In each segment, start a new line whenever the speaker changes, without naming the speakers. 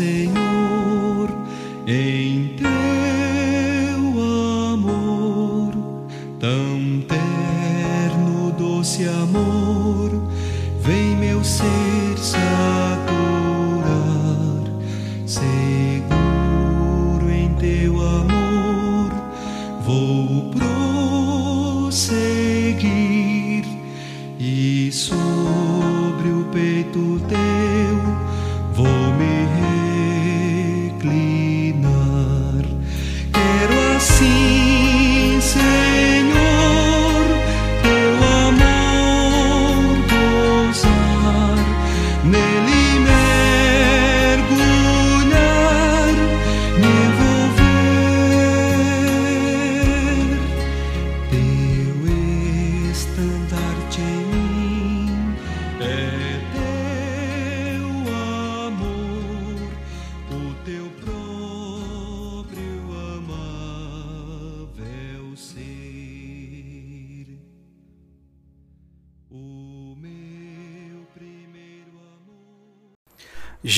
Imerso, ó Senhor, assim,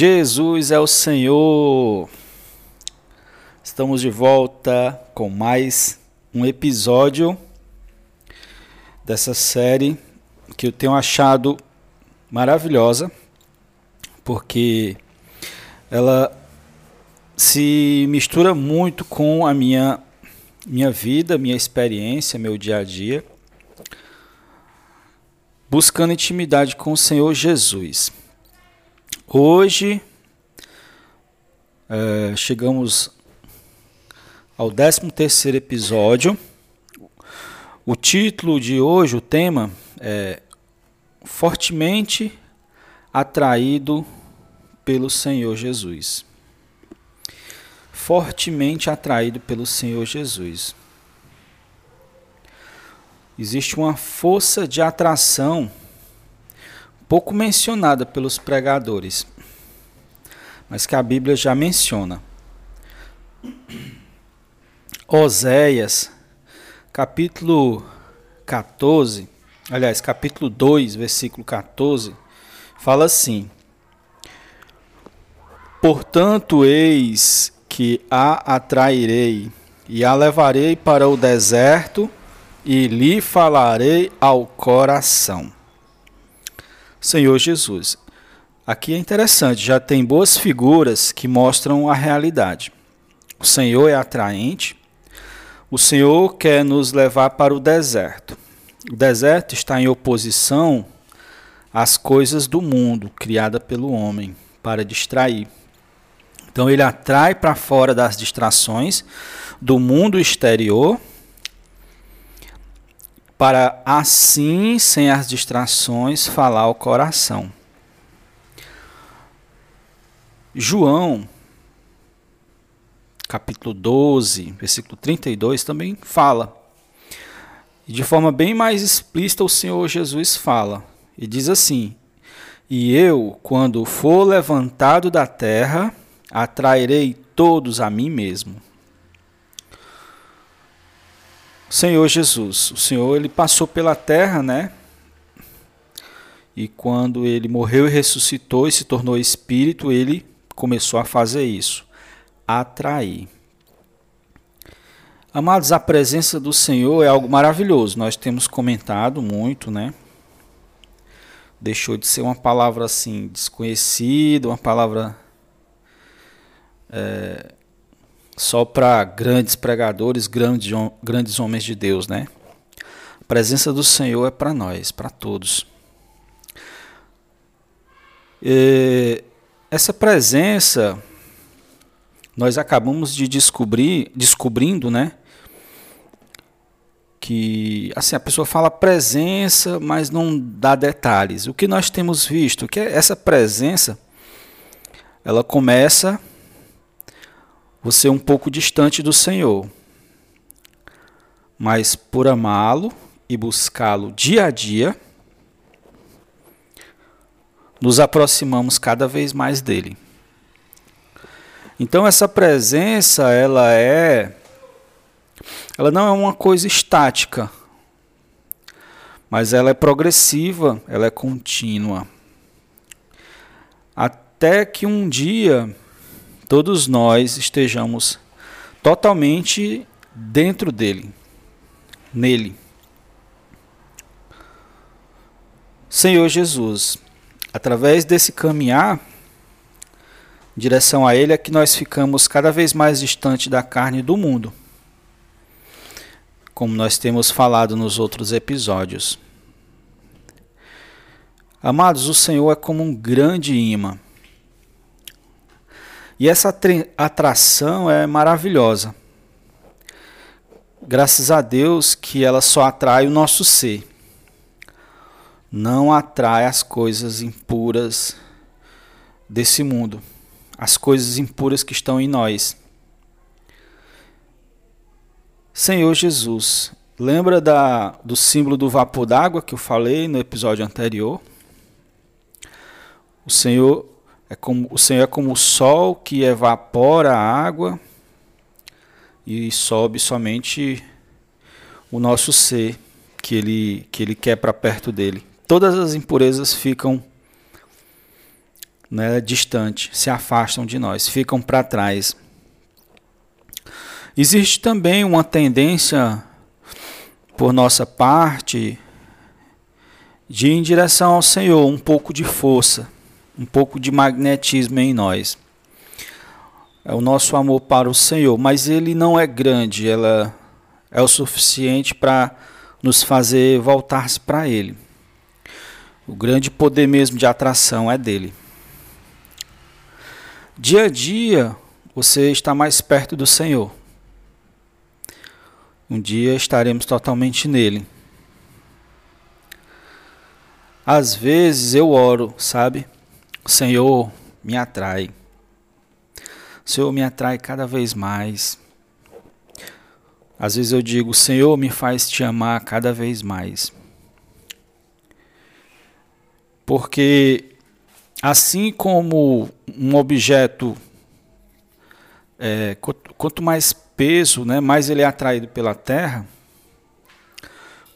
Jesus é o Senhor. Estamos de volta com mais um episódio dessa série que eu tenho achado maravilhosa, porque ela se mistura muito com a minha minha vida, minha experiência, meu dia a dia, buscando intimidade com o Senhor Jesus. Hoje eh, chegamos ao 13 terceiro episódio. O título de hoje, o tema é Fortemente Atraído pelo Senhor Jesus. Fortemente atraído pelo Senhor Jesus. Existe uma força de atração pouco mencionada pelos pregadores, mas que a Bíblia já menciona. Oséias, capítulo 14, aliás, capítulo 2, versículo 14, fala assim: Portanto, eis que a atrairei e a levarei para o deserto e lhe falarei ao coração. Senhor Jesus. Aqui é interessante, já tem boas figuras que mostram a realidade. O Senhor é atraente, o Senhor quer nos levar para o deserto. O deserto está em oposição às coisas do mundo, criada pelo homem, para distrair. Então ele atrai para fora das distrações do mundo exterior, para assim, sem as distrações, falar ao coração. João, capítulo 12, versículo 32, também fala. De forma bem mais explícita, o Senhor Jesus fala. E diz assim: E eu, quando for levantado da terra, atrairei todos a mim mesmo. Senhor Jesus, o Senhor ele passou pela terra, né? E quando ele morreu e ressuscitou e se tornou espírito, ele começou a fazer isso, atrair. Amados, a presença do Senhor é algo maravilhoso. Nós temos comentado muito, né? Deixou de ser uma palavra assim desconhecida, uma palavra é, só para grandes pregadores, grandes, grandes homens de Deus, né? A presença do Senhor é para nós, para todos. E essa presença nós acabamos de descobrir, descobrindo, né? Que assim a pessoa fala presença, mas não dá detalhes. O que nós temos visto que essa presença ela começa você um pouco distante do Senhor, mas por amá-lo e buscá-lo dia a dia, nos aproximamos cada vez mais dele. Então essa presença, ela é ela não é uma coisa estática, mas ela é progressiva, ela é contínua. até que um dia todos nós estejamos totalmente dentro dele, nele. Senhor Jesus, através desse caminhar em direção a Ele, é que nós ficamos cada vez mais distante da carne do mundo, como nós temos falado nos outros episódios. Amados, o Senhor é como um grande imã. E essa atração é maravilhosa. Graças a Deus que ela só atrai o nosso ser. Não atrai as coisas impuras desse mundo, as coisas impuras que estão em nós. Senhor Jesus, lembra da, do símbolo do vapor d'água que eu falei no episódio anterior? O Senhor é como o Senhor é como o sol que evapora a água e sobe somente o nosso ser que ele que ele quer para perto dele. Todas as impurezas ficam né, distante, se afastam de nós, ficam para trás. Existe também uma tendência por nossa parte de ir em direção ao Senhor, um pouco de força um pouco de magnetismo em nós. É o nosso amor para o Senhor, mas ele não é grande, ela é o suficiente para nos fazer voltar-se para ele. O grande poder mesmo de atração é dele. Dia a dia você está mais perto do Senhor. Um dia estaremos totalmente nele. Às vezes eu oro, sabe? Senhor, me atrai. Senhor, me atrai cada vez mais. Às vezes eu digo, Senhor, me faz te amar cada vez mais. Porque assim como um objeto, é, quanto mais peso, né, mais ele é atraído pela terra,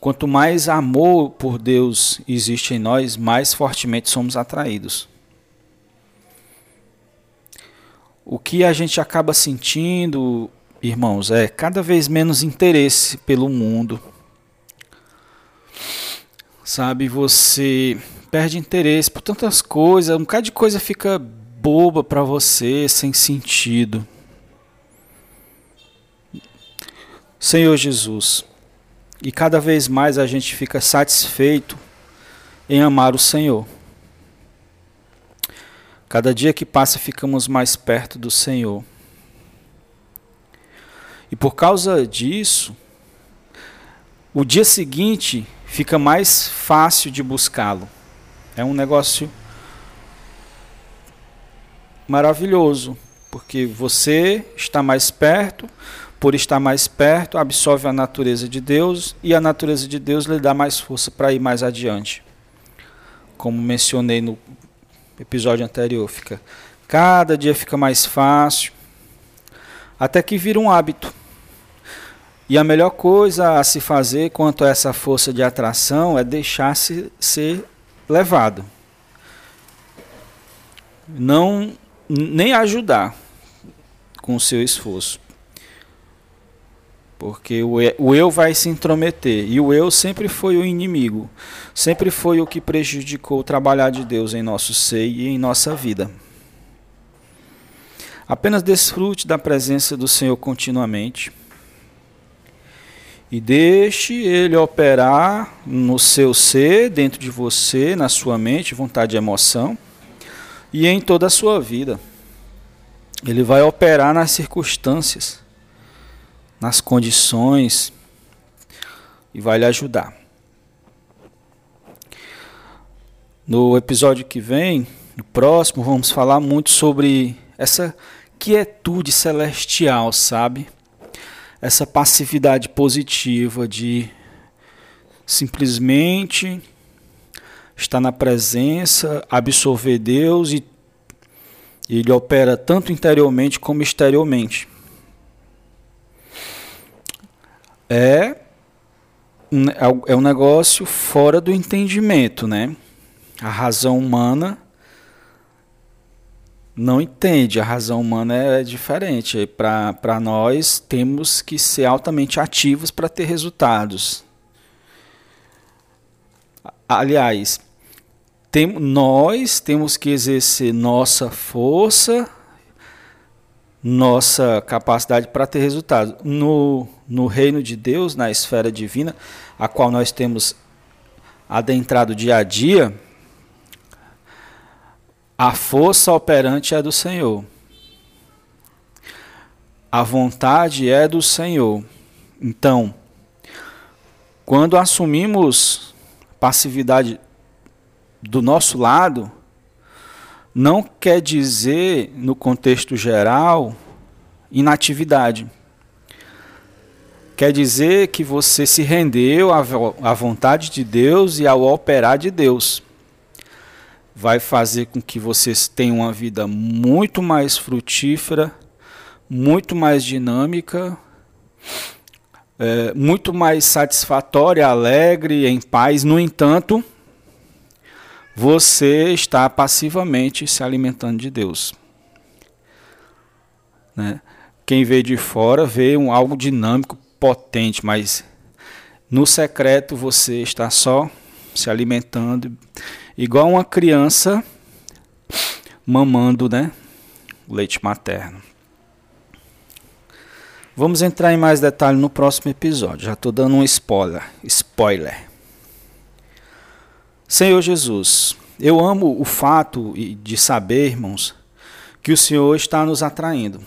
quanto mais amor por Deus existe em nós, mais fortemente somos atraídos. O que a gente acaba sentindo, irmãos, é cada vez menos interesse pelo mundo. Sabe, você perde interesse por tantas coisas, um bocado de coisa fica boba para você, sem sentido. Senhor Jesus, e cada vez mais a gente fica satisfeito em amar o Senhor. Cada dia que passa, ficamos mais perto do Senhor. E por causa disso, o dia seguinte fica mais fácil de buscá-lo. É um negócio maravilhoso, porque você está mais perto, por estar mais perto, absorve a natureza de Deus e a natureza de Deus lhe dá mais força para ir mais adiante. Como mencionei no episódio anterior. Fica, cada dia fica mais fácil, até que vira um hábito. E a melhor coisa a se fazer quanto a essa força de atração é deixar-se ser levado. Não nem ajudar com o seu esforço. Porque o eu vai se intrometer. E o eu sempre foi o inimigo. Sempre foi o que prejudicou o trabalhar de Deus em nosso ser e em nossa vida. Apenas desfrute da presença do Senhor continuamente. E deixe Ele operar no seu ser, dentro de você, na sua mente, vontade e emoção, e em toda a sua vida. Ele vai operar nas circunstâncias nas condições e vai lhe ajudar. No episódio que vem, no próximo, vamos falar muito sobre essa quietude celestial, sabe? Essa passividade positiva de simplesmente estar na presença, absorver Deus e ele opera tanto interiormente como exteriormente. É, é, é um negócio fora do entendimento, né? A razão humana não entende, a razão humana é diferente. Para nós, temos que ser altamente ativos para ter resultados. Aliás, tem, nós temos que exercer nossa força, nossa capacidade para ter resultados. No, no reino de Deus, na esfera divina, a qual nós temos adentrado dia a dia, a força operante é do Senhor. A vontade é do Senhor. Então, quando assumimos passividade do nosso lado, não quer dizer, no contexto geral, inatividade. Quer dizer que você se rendeu à vontade de Deus e ao operar de Deus. Vai fazer com que vocês tenham uma vida muito mais frutífera, muito mais dinâmica, é, muito mais satisfatória, alegre, em paz. No entanto, você está passivamente se alimentando de Deus. Né? Quem vê de fora vê um algo dinâmico, potente, mas no secreto você está só se alimentando, igual uma criança mamando, né? Leite materno. Vamos entrar em mais detalhe no próximo episódio. Já estou dando um spoiler. Spoiler. Senhor Jesus, eu amo o fato de saber, irmãos, que o Senhor está nos atraindo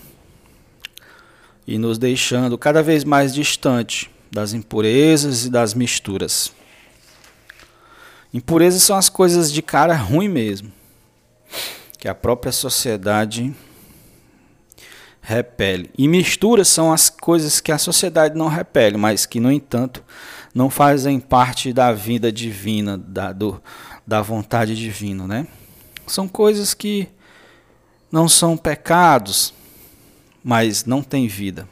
e nos deixando cada vez mais distante das impurezas e das misturas. Impurezas são as coisas de cara ruim mesmo, que a própria sociedade repele. E misturas são as coisas que a sociedade não repele, mas que, no entanto, não fazem parte da vida divina, da, do, da vontade divina. Né? São coisas que não são pecados, mas não tem vida.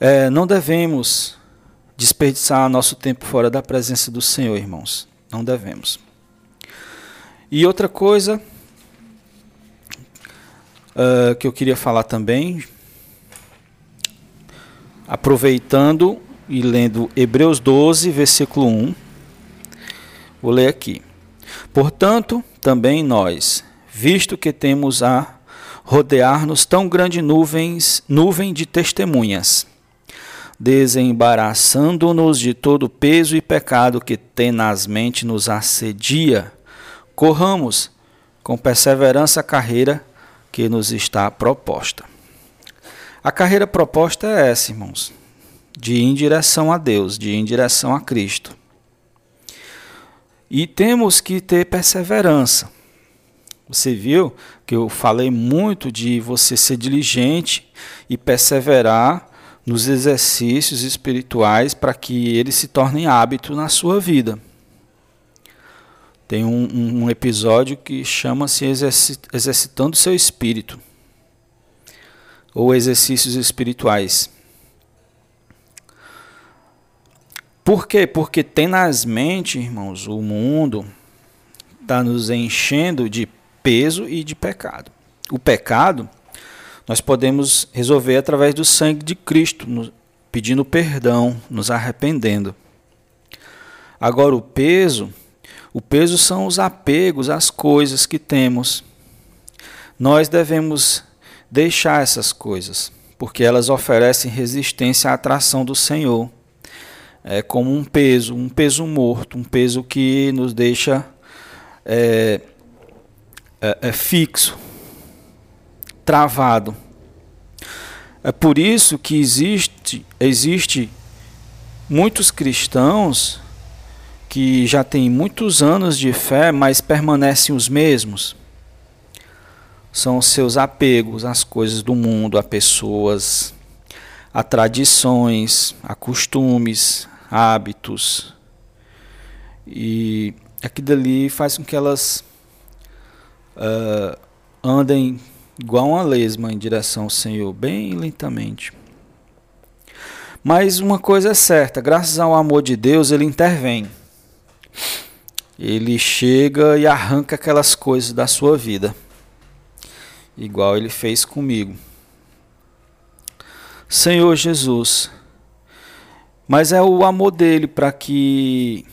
É, não devemos desperdiçar nosso tempo fora da presença do Senhor, irmãos. Não devemos. E outra coisa uh, que eu queria falar também, aproveitando e lendo Hebreus 12, versículo 1, vou ler aqui. Portanto, também nós, visto que temos a rodear-nos tão grande nuvens, nuvem de testemunhas, desembaraçando-nos de todo peso e pecado que tenazmente nos assedia, corramos com perseverança a carreira que nos está proposta. A carreira proposta é essa, irmãos, de ir em direção a Deus, de ir em direção a Cristo. E temos que ter perseverança. Você viu que eu falei muito de você ser diligente e perseverar nos exercícios espirituais para que eles se tornem hábito na sua vida. Tem um, um episódio que chama-se Exercitando seu Espírito ou Exercícios Espirituais. Por quê? Porque tenazmente, irmãos, o mundo está nos enchendo de peso e de pecado. O pecado nós podemos resolver através do sangue de Cristo, pedindo perdão, nos arrependendo. Agora o peso, o peso são os apegos às coisas que temos. Nós devemos deixar essas coisas, porque elas oferecem resistência à atração do Senhor. É como um peso, um peso morto, um peso que nos deixa é, é, é fixo, travado. É por isso que existe, existe muitos cristãos que já têm muitos anos de fé, mas permanecem os mesmos. São os seus apegos às coisas do mundo, a pessoas, a tradições, a costumes, hábitos. E aquilo ali faz com que elas uh, andem igual uma lesma em direção ao Senhor, bem lentamente. Mas uma coisa é certa, graças ao amor de Deus, ele intervém. Ele chega e arranca aquelas coisas da sua vida.
igual ele fez comigo. Senhor Jesus, mas é o amor dele para que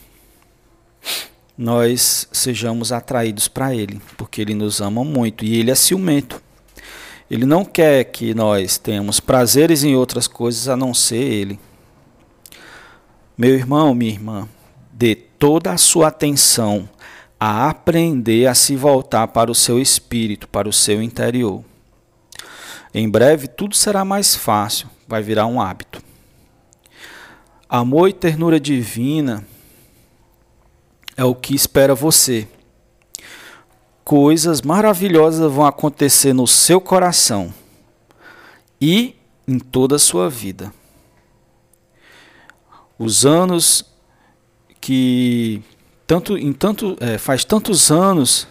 nós sejamos atraídos para ele, porque ele nos ama muito e ele é ciumento. Ele não quer que nós tenhamos prazeres em outras coisas a não ser ele. Meu irmão, minha irmã, dê toda a sua atenção a aprender a se voltar para o seu espírito, para o seu interior. Em breve tudo será mais fácil, vai virar um hábito. Amor e ternura divina é o que espera você. Coisas maravilhosas vão acontecer no seu coração e em toda a sua vida. Os anos que tanto em tanto é, faz tantos anos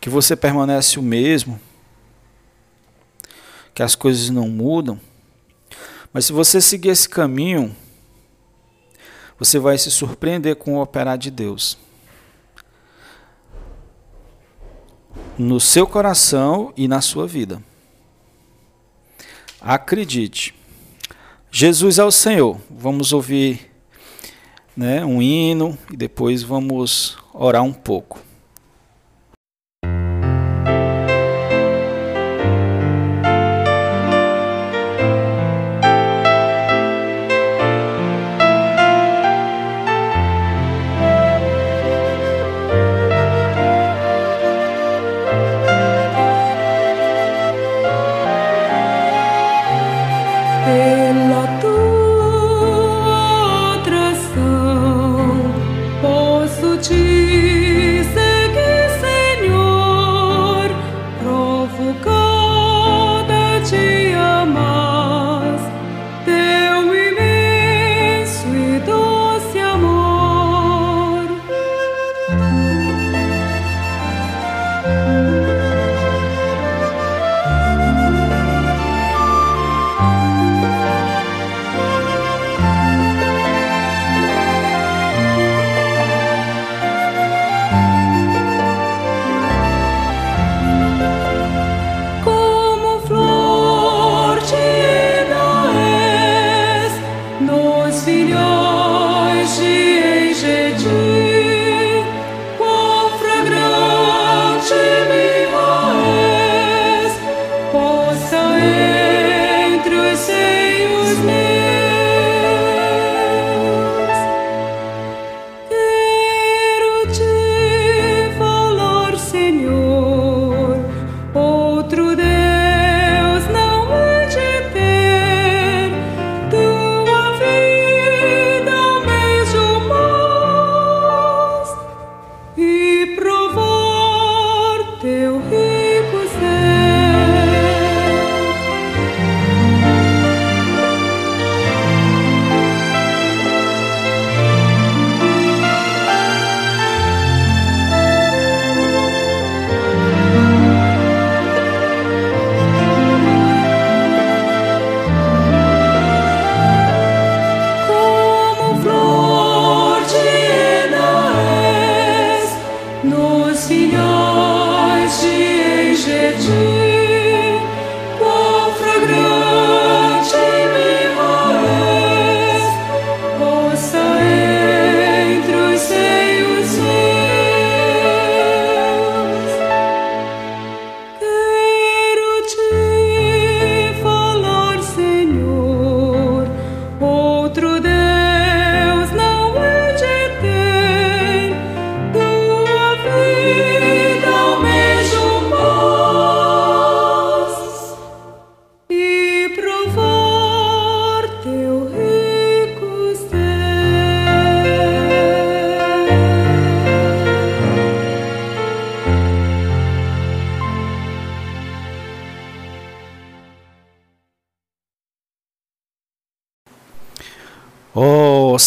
que você permanece o mesmo, que as coisas não mudam. Mas se você seguir esse caminho, você vai se surpreender com o operar de Deus. No seu coração e na sua vida. Acredite. Jesus é o Senhor. Vamos ouvir né, um hino e depois vamos orar um pouco.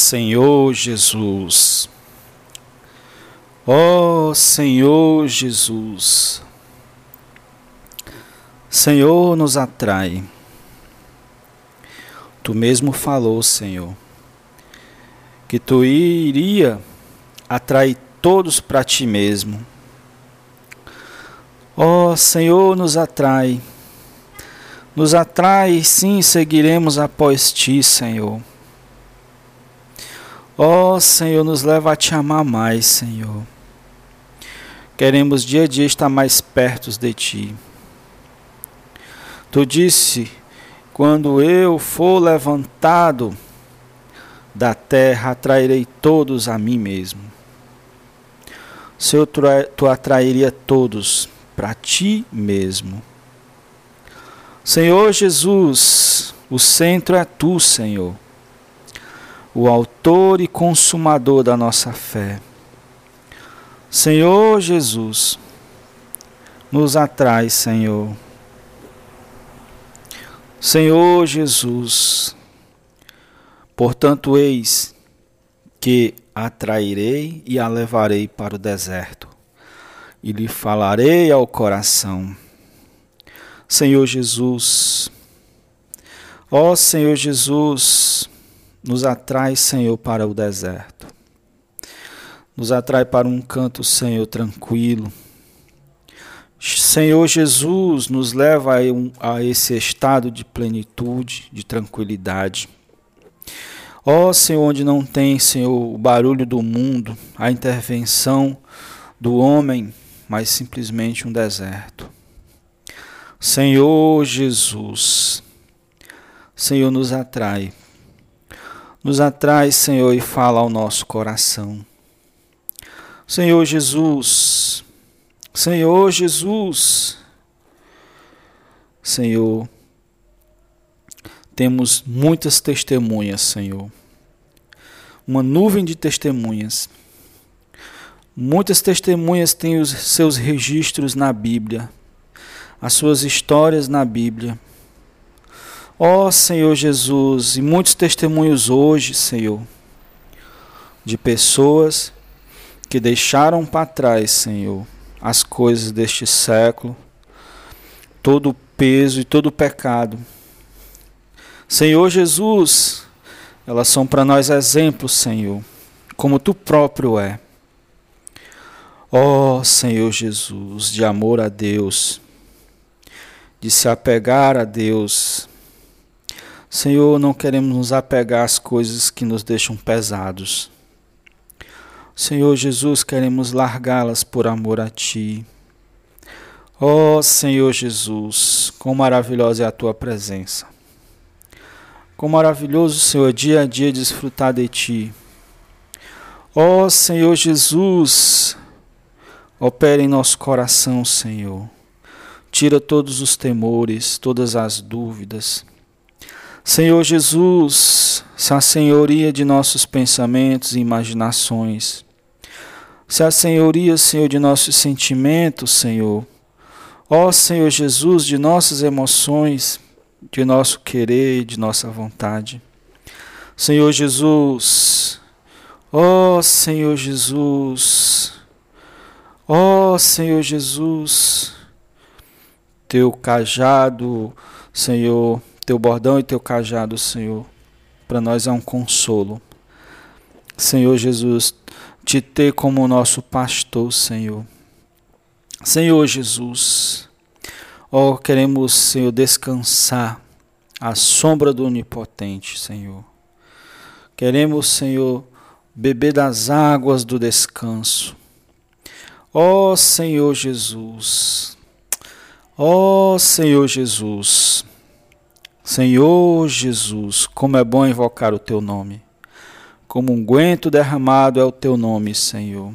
Senhor Jesus, ó Senhor Jesus, Senhor nos atrai. Tu mesmo falou, Senhor, que tu iria atrair todos para ti mesmo.
Ó oh, Senhor, nos atrai. Nos atrai, sim, seguiremos após ti, Senhor. Ó oh, Senhor, nos leva a te amar mais, Senhor. Queremos dia a dia estar mais perto de ti. Tu disse: quando eu for levantado da terra, atrairei todos a mim mesmo. Senhor, tu atrairia todos para ti mesmo. Senhor Jesus, o centro é tu, Senhor, o autor e consumador da nossa fé. Senhor Jesus, nos atrai, Senhor. Senhor Jesus, portanto, eis que atrairei e a levarei para o deserto, e lhe falarei ao coração. Senhor Jesus, ó Senhor Jesus, nos atrai, Senhor, para o deserto nos atrai para um canto, Senhor, tranquilo. Senhor Jesus, nos leva a, esse estado de plenitude, de tranquilidade. Ó oh, Senhor, onde não tem, Senhor, o barulho do mundo, a intervenção do homem, mas simplesmente um deserto. Senhor Jesus, Senhor, nos atrai. Nos atrai, Senhor, e fala ao nosso coração. Senhor Jesus, Senhor Jesus, Senhor, temos muitas testemunhas, Senhor, uma nuvem de testemunhas. Muitas testemunhas têm os seus registros na Bíblia, as suas histórias na Bíblia. Ó oh, Senhor Jesus, e muitos testemunhos hoje, Senhor, de pessoas que deixaram para trás, Senhor, as coisas deste século, todo o peso e todo o pecado. Senhor Jesus, elas são para nós exemplos, Senhor, como tu próprio é. Ó oh, Senhor Jesus, de amor a Deus, de se apegar a Deus. Senhor, não queremos nos apegar às coisas que nos deixam pesados. Senhor Jesus, queremos largá-las por amor a Ti. Ó oh, Senhor Jesus, quão maravilhosa é a Tua presença. Quão maravilhoso, Senhor, dia a dia desfrutar de Ti. Ó oh, Senhor Jesus, opera em nosso coração, Senhor. Tira todos os temores, todas as dúvidas. Senhor Jesus, se a senhoria de nossos pensamentos e imaginações se a senhoria, Senhor, de nossos sentimentos, Senhor, ó Senhor Jesus, de nossas emoções, de nosso querer, de nossa vontade. Senhor Jesus, ó Senhor Jesus, ó Senhor Jesus, teu cajado, Senhor, teu bordão e teu cajado, Senhor, para nós é um consolo. Senhor Jesus, te ter como nosso pastor, Senhor. Senhor Jesus, ó, oh, queremos, Senhor, descansar à sombra do Onipotente, Senhor. Queremos, Senhor, beber das águas do descanso. Ó oh, Senhor Jesus, ó oh, Senhor Jesus, Senhor Jesus, como é bom invocar o teu nome como um guento derramado é o teu nome, Senhor.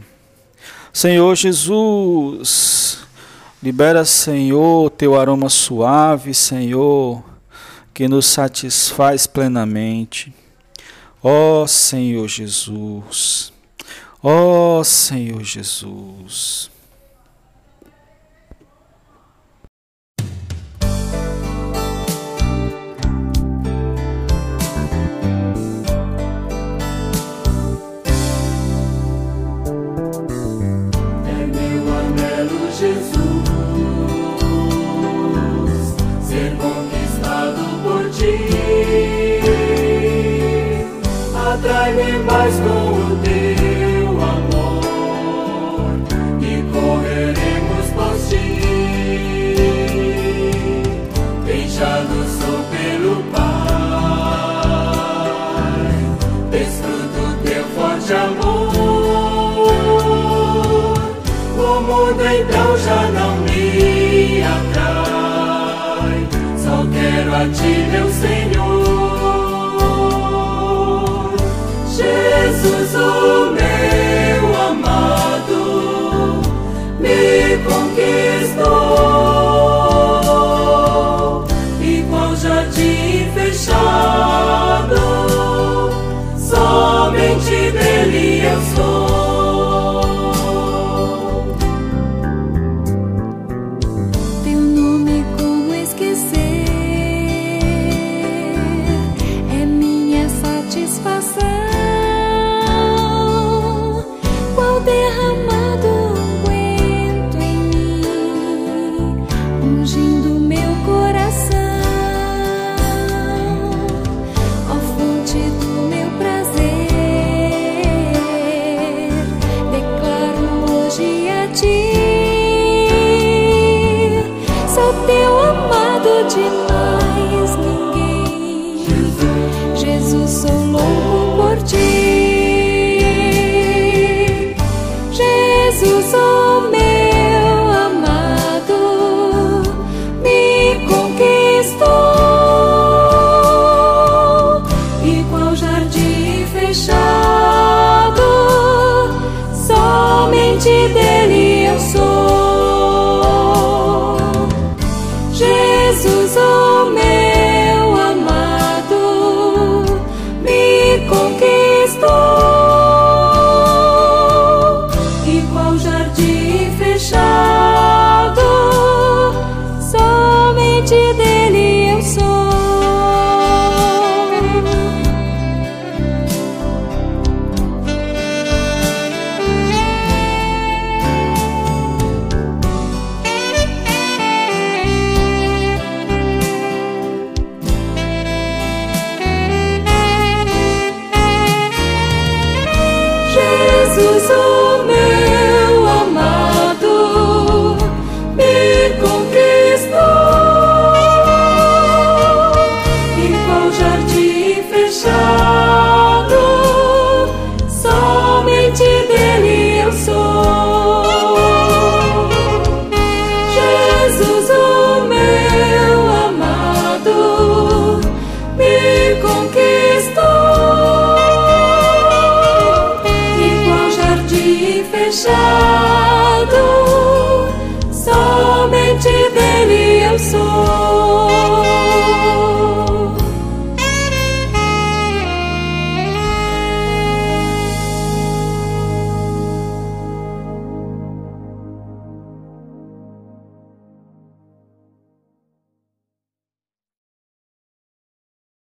Senhor Jesus, libera, Senhor, teu aroma suave, Senhor, que nos satisfaz plenamente. Ó oh, Senhor Jesus, ó oh, Senhor Jesus.
então já não me atrai. Só quero a ti, meu Senhor. Jesus, o meu amado, me conquistou. E qual jardim fechado, somente dele eu sou.